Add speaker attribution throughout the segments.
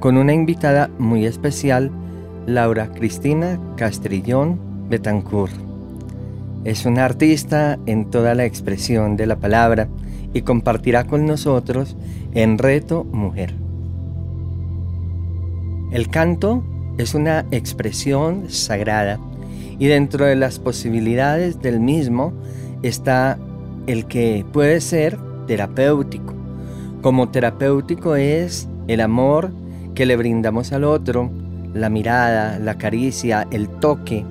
Speaker 1: con una invitada muy especial, Laura Cristina Castrillón Betancourt. Es una artista en toda la expresión de la palabra y compartirá con nosotros en Reto Mujer. El canto es una expresión sagrada y dentro de las posibilidades del mismo está el que puede ser terapéutico. Como terapéutico es el amor que le brindamos al otro, la mirada, la caricia, el toque.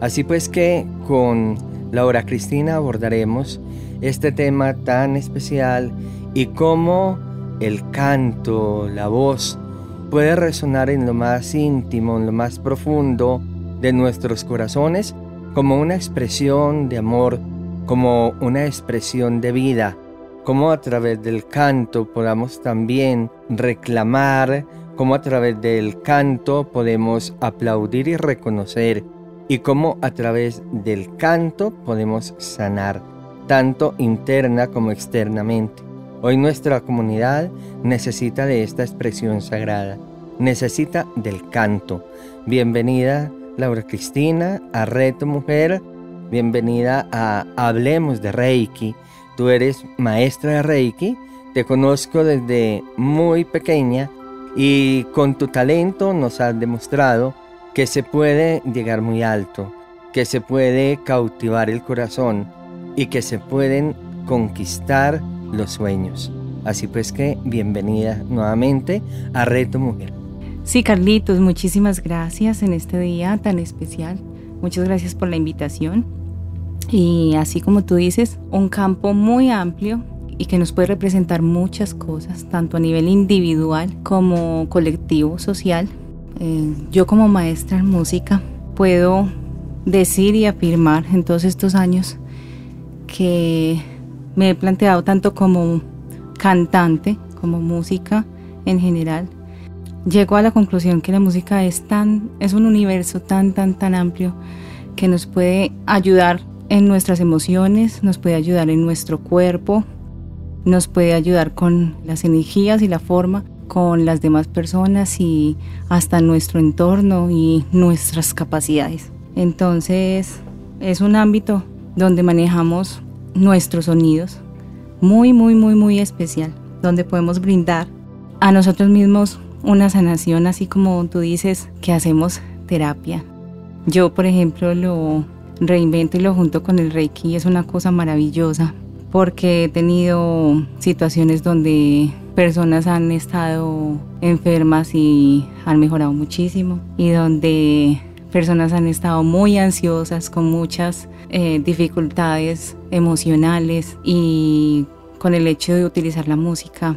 Speaker 1: Así pues que con Laura Cristina abordaremos este tema tan especial y cómo el canto, la voz, puede resonar en lo más íntimo, en lo más profundo de nuestros corazones como una expresión de amor, como una expresión de vida, como a través del canto podamos también reclamar cómo a través del canto podemos aplaudir y reconocer y cómo a través del canto podemos sanar, tanto interna como externamente. Hoy nuestra comunidad necesita de esta expresión sagrada, necesita del canto. Bienvenida Laura Cristina a Reto Mujer, bienvenida a Hablemos de Reiki. Tú eres maestra de Reiki, te conozco desde muy pequeña y con tu talento nos has demostrado que se puede llegar muy alto, que se puede cautivar el corazón y que se pueden conquistar los sueños. Así pues que bienvenida nuevamente a Reto Mujer.
Speaker 2: Sí, Carlitos, muchísimas gracias en este día tan especial. Muchas gracias por la invitación. Y así como tú dices, un campo muy amplio y que nos puede representar muchas cosas, tanto a nivel individual como colectivo, social. Eh, yo como maestra en música puedo decir y afirmar en todos estos años que me he planteado tanto como cantante, como música en general, llego a la conclusión que la música es tan es un universo tan tan tan amplio que nos puede ayudar en nuestras emociones, nos puede ayudar en nuestro cuerpo, nos puede ayudar con las energías y la forma con las demás personas y hasta nuestro entorno y nuestras capacidades. Entonces es un ámbito donde manejamos nuestros sonidos muy, muy, muy, muy especial, donde podemos brindar a nosotros mismos una sanación, así como tú dices que hacemos terapia. Yo, por ejemplo, lo reinvento y lo junto con el Reiki, es una cosa maravillosa porque he tenido situaciones donde personas han estado enfermas y han mejorado muchísimo y donde personas han estado muy ansiosas con muchas eh, dificultades emocionales y con el hecho de utilizar la música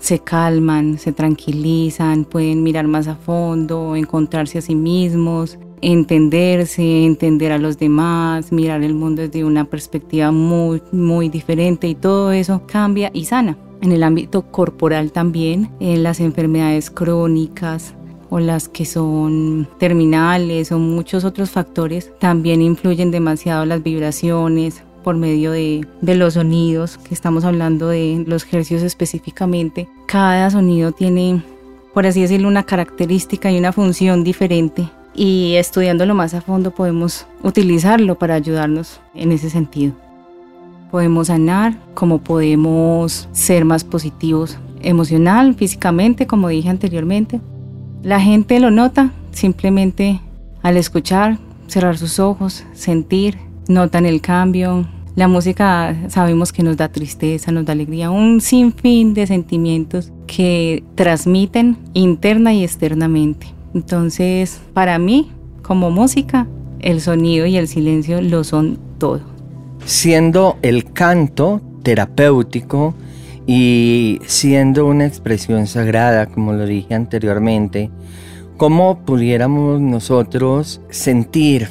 Speaker 2: se calman, se tranquilizan, pueden mirar más a fondo, encontrarse a sí mismos, entenderse, entender a los demás, mirar el mundo desde una perspectiva muy, muy diferente y todo eso cambia y sana. En el ámbito corporal también, en las enfermedades crónicas, o las que son terminales o muchos otros factores también influyen demasiado las vibraciones por medio de, de, los sonidos que estamos hablando de los hercios específicamente cada sonido tiene por así decirlo una característica y una función diferente y estudiándolo más a fondo podemos utilizarlo para ayudarnos en ese sentido. Podemos sanar, como podemos ser más positivos emocional, físicamente, como dije anteriormente. La gente lo nota simplemente al escuchar, cerrar sus ojos, sentir, notan el cambio. La música sabemos que nos da tristeza, nos da alegría, un sinfín de sentimientos que transmiten interna y externamente. Entonces, para mí, como música, el sonido y el silencio lo son todo.
Speaker 1: Siendo el canto terapéutico y siendo una expresión sagrada, como lo dije anteriormente, ¿Cómo pudiéramos nosotros sentir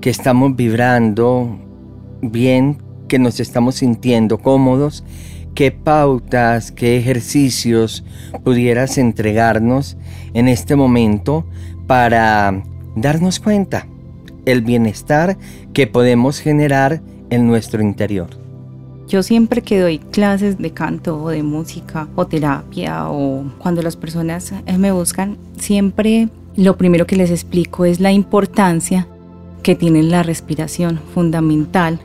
Speaker 1: que estamos vibrando bien, que nos estamos sintiendo cómodos? ¿Qué pautas, qué ejercicios pudieras entregarnos en este momento para darnos cuenta el bienestar que podemos generar en nuestro interior?
Speaker 2: Yo siempre que doy clases de canto o de música o terapia o cuando las personas eh, me buscan, siempre lo primero que les explico es la importancia que tiene la respiración fundamental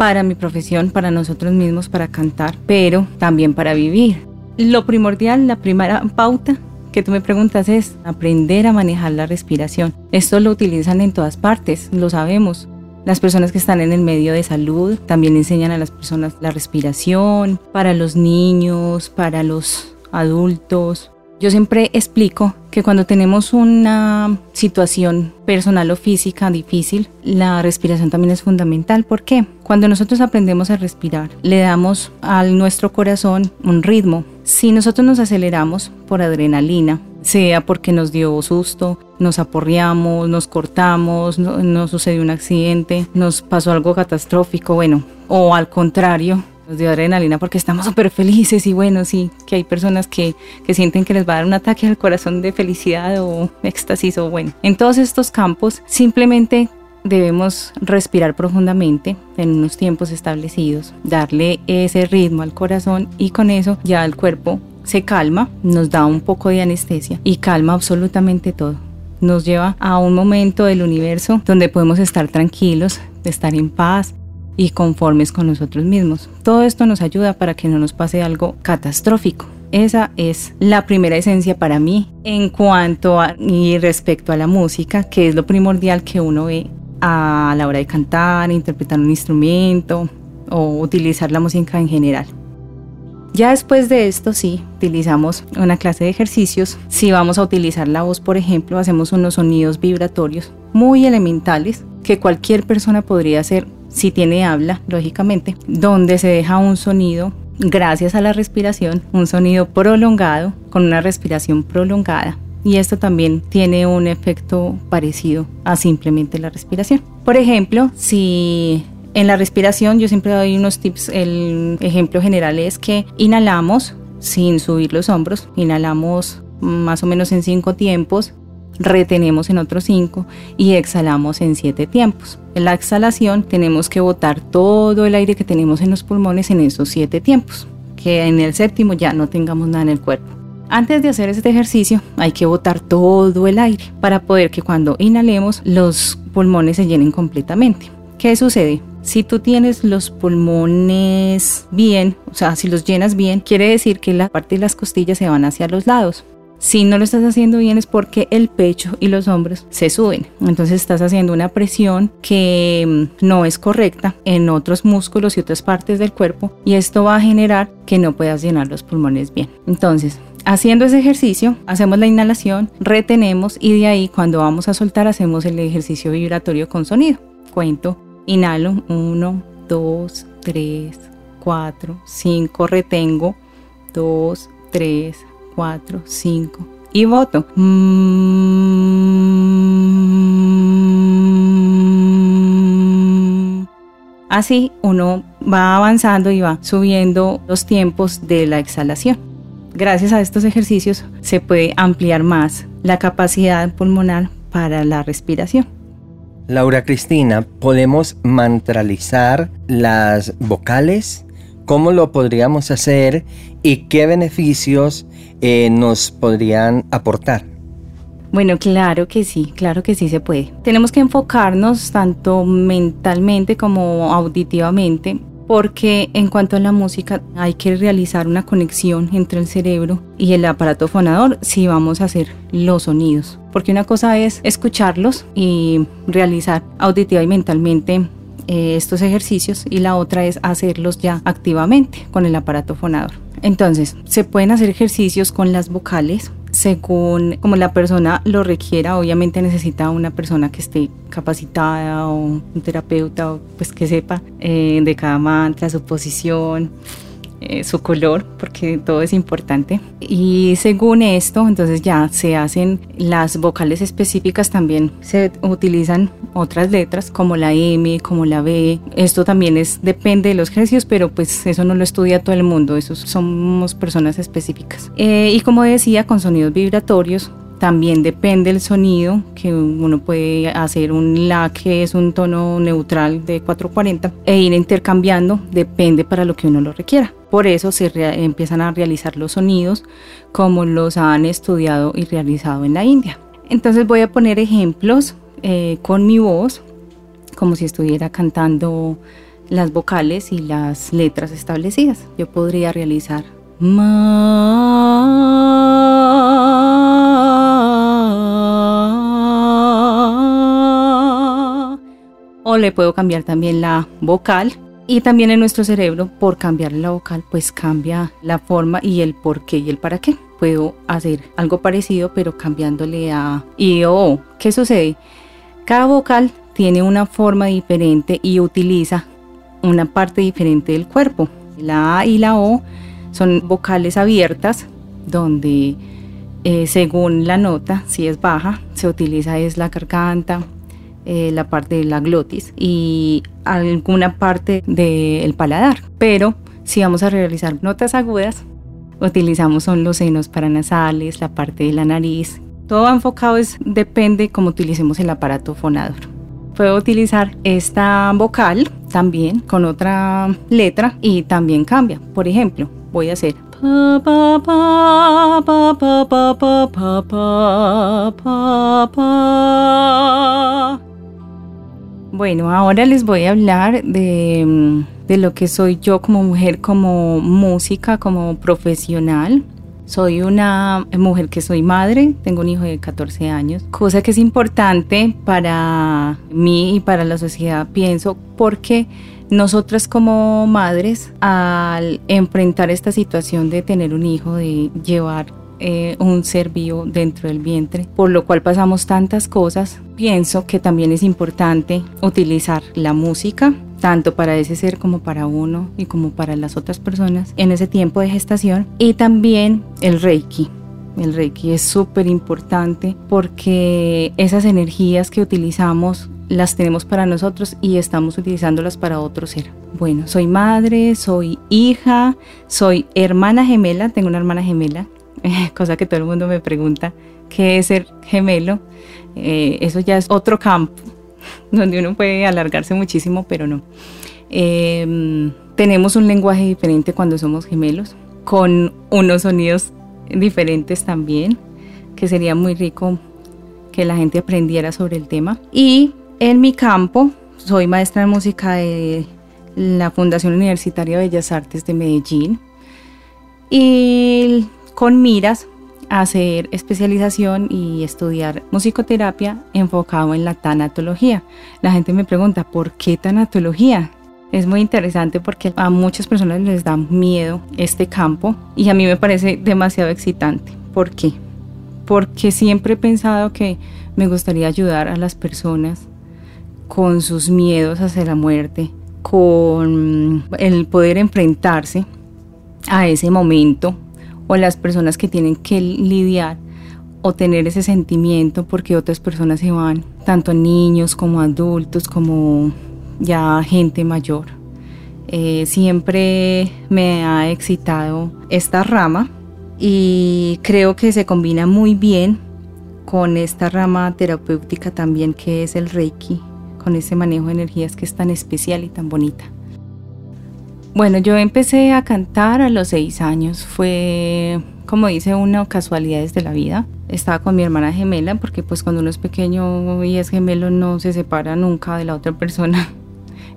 Speaker 2: para mi profesión, para nosotros mismos, para cantar, pero también para vivir. Lo primordial, la primera pauta que tú me preguntas es aprender a manejar la respiración. Esto lo utilizan en todas partes, lo sabemos. Las personas que están en el medio de salud también enseñan a las personas la respiración, para los niños, para los adultos. Yo siempre explico que cuando tenemos una situación personal o física difícil, la respiración también es fundamental. ¿Por qué? Cuando nosotros aprendemos a respirar, le damos a nuestro corazón un ritmo. Si nosotros nos aceleramos por adrenalina, sea porque nos dio susto, nos aporreamos, nos cortamos, no, nos sucedió un accidente, nos pasó algo catastrófico, bueno, o al contrario, nos dio adrenalina porque estamos súper felices y bueno, sí, que hay personas que, que sienten que les va a dar un ataque al corazón de felicidad o éxtasis o bueno, en todos estos campos simplemente debemos respirar profundamente en unos tiempos establecidos, darle ese ritmo al corazón y con eso ya el cuerpo se calma, nos da un poco de anestesia y calma absolutamente todo. Nos lleva a un momento del universo donde podemos estar tranquilos, estar en paz y conformes con nosotros mismos. Todo esto nos ayuda para que no nos pase algo catastrófico. Esa es la primera esencia para mí en cuanto a y respecto a la música, que es lo primordial que uno ve a la hora de cantar, interpretar un instrumento o utilizar la música en general. Ya después de esto, sí, utilizamos una clase de ejercicios. Si vamos a utilizar la voz, por ejemplo, hacemos unos sonidos vibratorios muy elementales que cualquier persona podría hacer si tiene habla, lógicamente, donde se deja un sonido gracias a la respiración, un sonido prolongado con una respiración prolongada. Y esto también tiene un efecto parecido a simplemente la respiración. Por ejemplo, si en la respiración yo siempre doy unos tips. El ejemplo general es que inhalamos sin subir los hombros, inhalamos más o menos en cinco tiempos, retenemos en otros cinco y exhalamos en siete tiempos. En la exhalación tenemos que botar todo el aire que tenemos en los pulmones en esos siete tiempos, que en el séptimo ya no tengamos nada en el cuerpo. Antes de hacer este ejercicio hay que botar todo el aire para poder que cuando inhalemos los pulmones se llenen completamente. ¿Qué sucede? Si tú tienes los pulmones bien, o sea, si los llenas bien, quiere decir que la parte de las costillas se van hacia los lados. Si no lo estás haciendo bien es porque el pecho y los hombros se suben. Entonces estás haciendo una presión que mm, no es correcta en otros músculos y otras partes del cuerpo y esto va a generar que no puedas llenar los pulmones bien. Entonces, haciendo ese ejercicio, hacemos la inhalación, retenemos y de ahí cuando vamos a soltar hacemos el ejercicio vibratorio con sonido. Cuento Inhalo 1, 2, 3, 4, 5. Retengo 2, 3, 4, 5. Y voto. Así uno va avanzando y va subiendo los tiempos de la exhalación. Gracias a estos ejercicios se puede ampliar más la capacidad pulmonar para la respiración.
Speaker 1: Laura Cristina, ¿podemos mantralizar las vocales? ¿Cómo lo podríamos hacer y qué beneficios eh, nos podrían aportar?
Speaker 2: Bueno, claro que sí, claro que sí se puede. Tenemos que enfocarnos tanto mentalmente como auditivamente porque en cuanto a la música hay que realizar una conexión entre el cerebro y el aparato fonador si vamos a hacer los sonidos. Porque una cosa es escucharlos y realizar auditiva y mentalmente eh, estos ejercicios y la otra es hacerlos ya activamente con el aparato fonador. Entonces, se pueden hacer ejercicios con las vocales según como la persona lo requiera. Obviamente necesita una persona que esté capacitada o un terapeuta pues que sepa eh, de cada mantra, su posición. Eh, su color, porque todo es importante. Y según esto, entonces ya se hacen las vocales específicas, también se utilizan otras letras como la M, como la B. Esto también es depende de los ejercicios, pero pues eso no lo estudia todo el mundo, eso somos personas específicas. Eh, y como decía, con sonidos vibratorios también depende el sonido, que uno puede hacer un La que es un tono neutral de 440 e ir intercambiando, depende para lo que uno lo requiera. Por eso se empiezan a realizar los sonidos como los han estudiado y realizado en la India. Entonces voy a poner ejemplos eh, con mi voz, como si estuviera cantando las vocales y las letras establecidas. Yo podría realizar o le puedo cambiar también la vocal. Y también en nuestro cerebro por cambiar la vocal pues cambia la forma y el por qué y el para qué. Puedo hacer algo parecido pero cambiándole a I o O. ¿qué sucede? cada vocal tiene una forma diferente y utiliza una parte diferente del cuerpo. La A y la O son vocales abiertas donde eh, según la nota, si es baja, se utiliza es la garganta, eh, la parte de la glotis y alguna parte del paladar. Pero si vamos a realizar notas agudas, utilizamos son los senos paranasales, la parte de la nariz. Todo enfocado es, depende cómo utilicemos el aparato fonador. Puedo utilizar esta vocal también con otra letra y también cambia. Por ejemplo, voy a hacer bueno, ahora les voy a hablar de, de, lo que soy yo como mujer, como música, como profesional. Soy una mujer que soy madre, tengo un hijo de 14 años, cosa que es importante para mí y para la sociedad, pienso, porque nosotras como madres, al enfrentar esta situación de tener un hijo, de llevar eh, un ser vivo dentro del vientre, por lo cual pasamos tantas cosas, pienso que también es importante utilizar la música tanto para ese ser como para uno y como para las otras personas en ese tiempo de gestación y también el reiki. El reiki es súper importante porque esas energías que utilizamos las tenemos para nosotros y estamos utilizándolas para otro ser. Bueno, soy madre, soy hija, soy hermana gemela, tengo una hermana gemela, cosa que todo el mundo me pregunta, ¿qué es ser gemelo? Eh, eso ya es otro campo donde uno puede alargarse muchísimo, pero no. Em, tenemos un lenguaje diferente cuando somos gemelos, con unos sonidos diferentes también, que sería muy rico que la gente aprendiera sobre el tema. Y en mi campo, soy maestra de música de la Fundación Universitaria de Bellas Artes de Medellín y con miras a hacer especialización y estudiar musicoterapia enfocado en la tanatología. La gente me pregunta, ¿por qué tanatología? Es muy interesante porque a muchas personas les da miedo este campo y a mí me parece demasiado excitante. ¿Por qué? Porque siempre he pensado que me gustaría ayudar a las personas con sus miedos hacia la muerte, con el poder enfrentarse a ese momento o las personas que tienen que lidiar o tener ese sentimiento porque otras personas se van, tanto niños como adultos, como ya gente mayor. Eh, siempre me ha excitado esta rama y creo que se combina muy bien con esta rama terapéutica también que es el Reiki con ese manejo de energías que es tan especial y tan bonita. Bueno, yo empecé a cantar a los seis años. Fue, como dice una casualidades de la vida. Estaba con mi hermana gemela, porque pues cuando uno es pequeño y es gemelo no se separa nunca de la otra persona.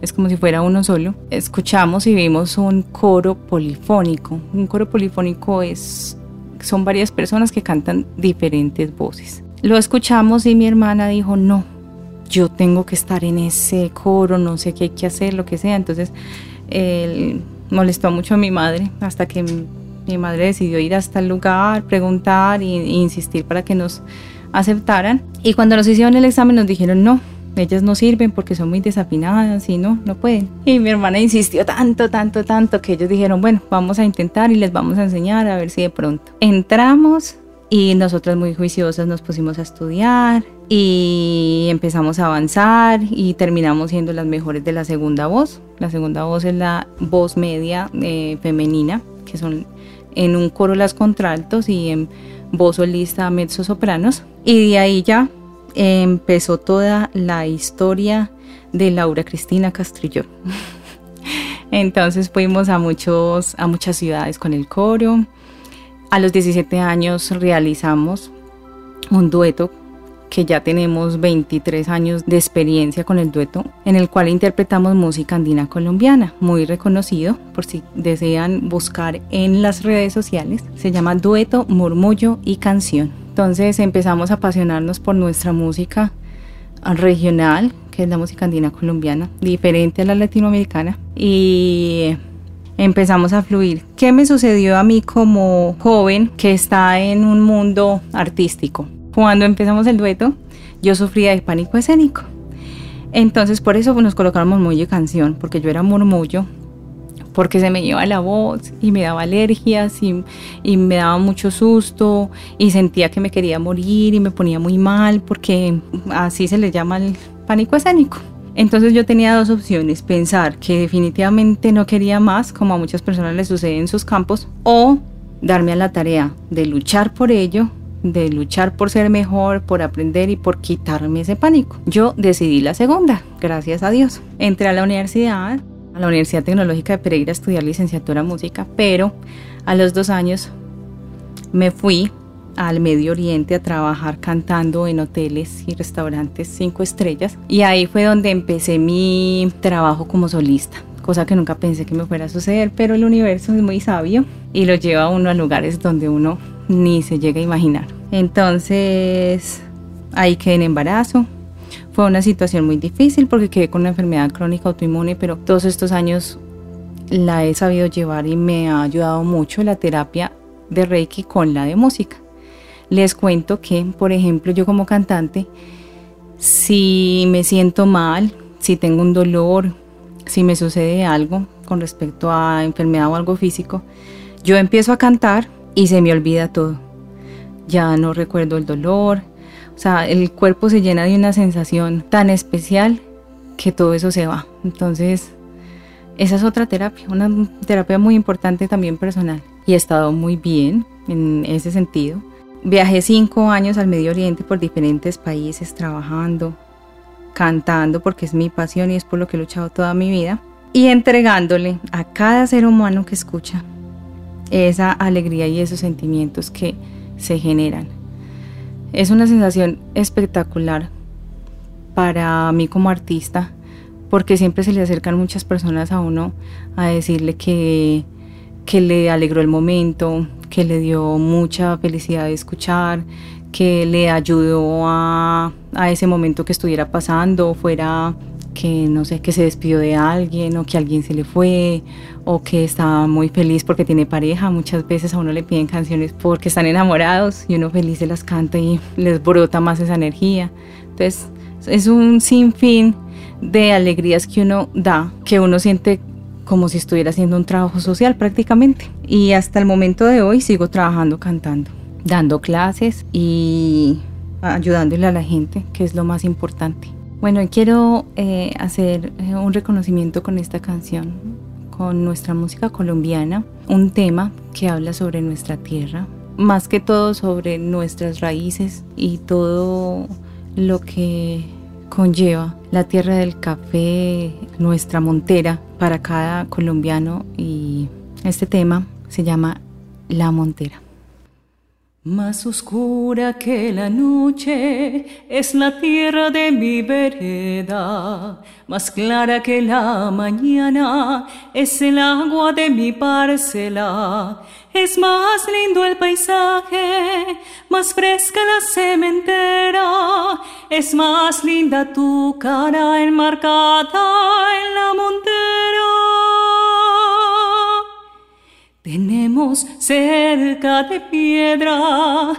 Speaker 2: Es como si fuera uno solo. Escuchamos y vimos un coro polifónico. Un coro polifónico es, son varias personas que cantan diferentes voces. Lo escuchamos y mi hermana dijo, no, yo tengo que estar en ese coro, no sé qué hay que hacer, lo que sea. Entonces, él molestó mucho a mi madre hasta que mi madre decidió ir hasta el lugar, preguntar e insistir para que nos aceptaran. Y cuando nos hicieron el examen nos dijeron, no, ellas no sirven porque son muy desafinadas y no, no pueden. Y mi hermana insistió tanto, tanto, tanto que ellos dijeron, bueno, vamos a intentar y les vamos a enseñar a ver si de pronto. Entramos y nosotras muy juiciosas nos pusimos a estudiar y empezamos a avanzar y terminamos siendo las mejores de la segunda voz. La segunda voz es la voz media eh, femenina, que son en un coro las contraltos y en voz solista mezzo sopranos. Y de ahí ya empezó toda la historia de Laura Cristina Castrillo. Entonces fuimos a, muchos, a muchas ciudades con el coro. A los 17 años realizamos un dueto que ya tenemos 23 años de experiencia con el dueto, en el cual interpretamos música andina colombiana, muy reconocido, por si desean buscar en las redes sociales. Se llama Dueto, Murmullo y Canción. Entonces empezamos a apasionarnos por nuestra música regional, que es la música andina colombiana, diferente a la latinoamericana, y empezamos a fluir. ¿Qué me sucedió a mí como joven que está en un mundo artístico? Cuando empezamos el dueto, yo sufría de pánico escénico. Entonces por eso nos colocamos murmullo canción, porque yo era murmullo, porque se me iba la voz y me daba alergias y, y, me daba mucho susto y sentía que me quería morir y me ponía muy mal, porque así se le llama el pánico escénico. Entonces yo tenía dos opciones, pensar que definitivamente no quería más, como a muchas personas les sucede en sus campos, o darme a la tarea de luchar por ello de luchar por ser mejor, por aprender y por quitarme ese pánico. Yo decidí la segunda, gracias a Dios. Entré a la universidad, a la Universidad Tecnológica de Pereira a estudiar licenciatura en música, pero a los dos años me fui al Medio Oriente a trabajar cantando en hoteles y restaurantes cinco estrellas y ahí fue donde empecé mi trabajo como solista cosa que nunca pensé que me fuera a suceder, pero el universo es muy sabio y lo lleva a uno a lugares donde uno ni se llega a imaginar. Entonces, ahí quedé en embarazo. Fue una situación muy difícil porque quedé con una enfermedad crónica autoinmune, pero todos estos años la he sabido llevar y me ha ayudado mucho la terapia de Reiki con la de música. Les cuento que, por ejemplo, yo como cantante, si me siento mal, si tengo un dolor, si me sucede algo con respecto a enfermedad o algo físico, yo empiezo a cantar y se me olvida todo. Ya no recuerdo el dolor, o sea, el cuerpo se llena de una sensación tan especial que todo eso se va. Entonces, esa es otra terapia, una terapia muy importante también personal. Y he estado muy bien en ese sentido. Viajé cinco años al Medio Oriente por diferentes países trabajando, cantando porque es mi pasión y es por lo que he luchado toda mi vida. Y entregándole a cada ser humano que escucha esa alegría y esos sentimientos que se generan. Es una sensación espectacular para mí como artista porque siempre se le acercan muchas personas a uno a decirle que, que le alegró el momento, que le dio mucha felicidad de escuchar, que le ayudó a, a ese momento que estuviera pasando, fuera que no sé, que se despidió de alguien o que alguien se le fue o que está muy feliz porque tiene pareja. Muchas veces a uno le piden canciones porque están enamorados y uno feliz se las canta y les brota más esa energía. Entonces es un sinfín de alegrías que uno da, que uno siente como si estuviera haciendo un trabajo social prácticamente. Y hasta el momento de hoy sigo trabajando cantando, dando clases y ayudándole a la gente, que es lo más importante. Bueno, quiero eh, hacer eh, un reconocimiento con esta canción, con nuestra música colombiana, un tema que habla sobre nuestra tierra, más que todo sobre nuestras raíces y todo lo que conlleva la tierra del café, nuestra montera para cada colombiano y este tema se llama La Montera.
Speaker 3: Más oscura que la noche es la tierra de mi vereda, más clara que la mañana es el agua de mi parcela. Es más lindo el paisaje, más fresca la cementera, es más linda tu cara enmarcada en la montera. Tenemos cerca de piedra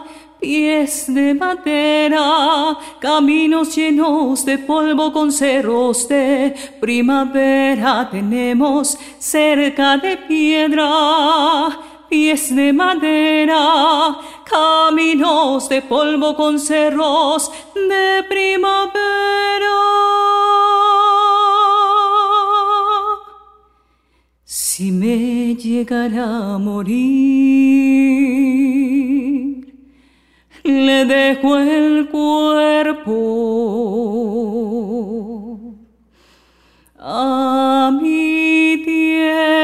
Speaker 2: pies de madera, caminos llenos de polvo con cerros de primavera tenemos cerca de piedra, pies de madera, caminos de polvo con cerros de primavera. Si me llegara a morir, le dejo el cuerpo a mi tierra.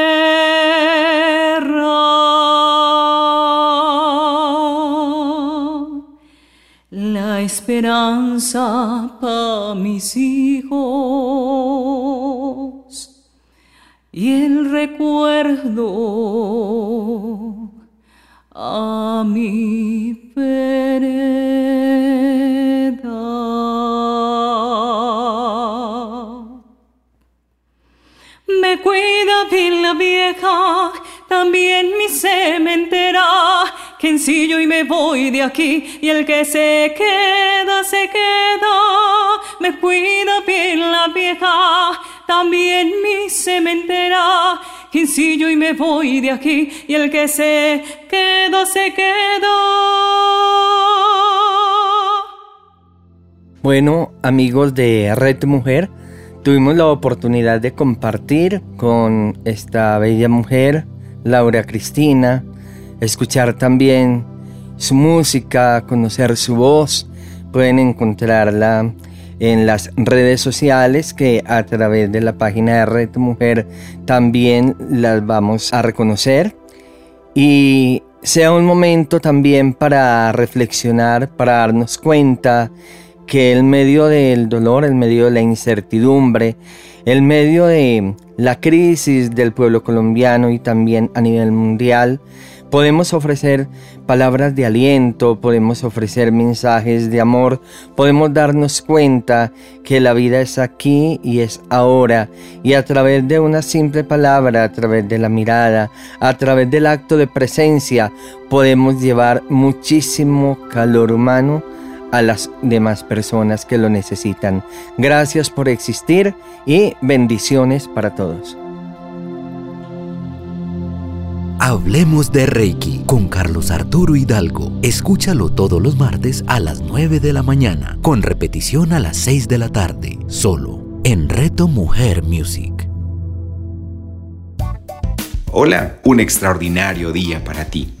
Speaker 2: La esperanza para mis hijos y el recuerdo a mi vereda. Me cuida bien la vieja, también mi cementera, que ensillo y me voy de aquí, y el que se queda, se queda. Me cuida bien la vieja, también mi cementera, que ensillo y me voy de aquí, y el que se queda, se queda.
Speaker 1: Bueno, amigos de Red Mujer, tuvimos la oportunidad de compartir con esta bella mujer, Laura Cristina, escuchar también su música, conocer su voz. Pueden encontrarla en las redes sociales que a través de la página de Red Mujer también las vamos a reconocer. Y sea un momento también para reflexionar, para darnos cuenta que el medio del dolor, el medio de la incertidumbre, el medio de la crisis del pueblo colombiano y también a nivel mundial, podemos ofrecer palabras de aliento, podemos ofrecer mensajes de amor, podemos darnos cuenta que la vida es aquí y es ahora, y a través de una simple palabra, a través de la mirada, a través del acto de presencia, podemos llevar muchísimo calor humano a las demás personas que lo necesitan. Gracias por existir y bendiciones para todos.
Speaker 4: Hablemos de Reiki con Carlos Arturo Hidalgo. Escúchalo todos los martes a las 9 de la mañana, con repetición a las 6 de la tarde, solo en Reto Mujer Music.
Speaker 5: Hola, un extraordinario día para ti.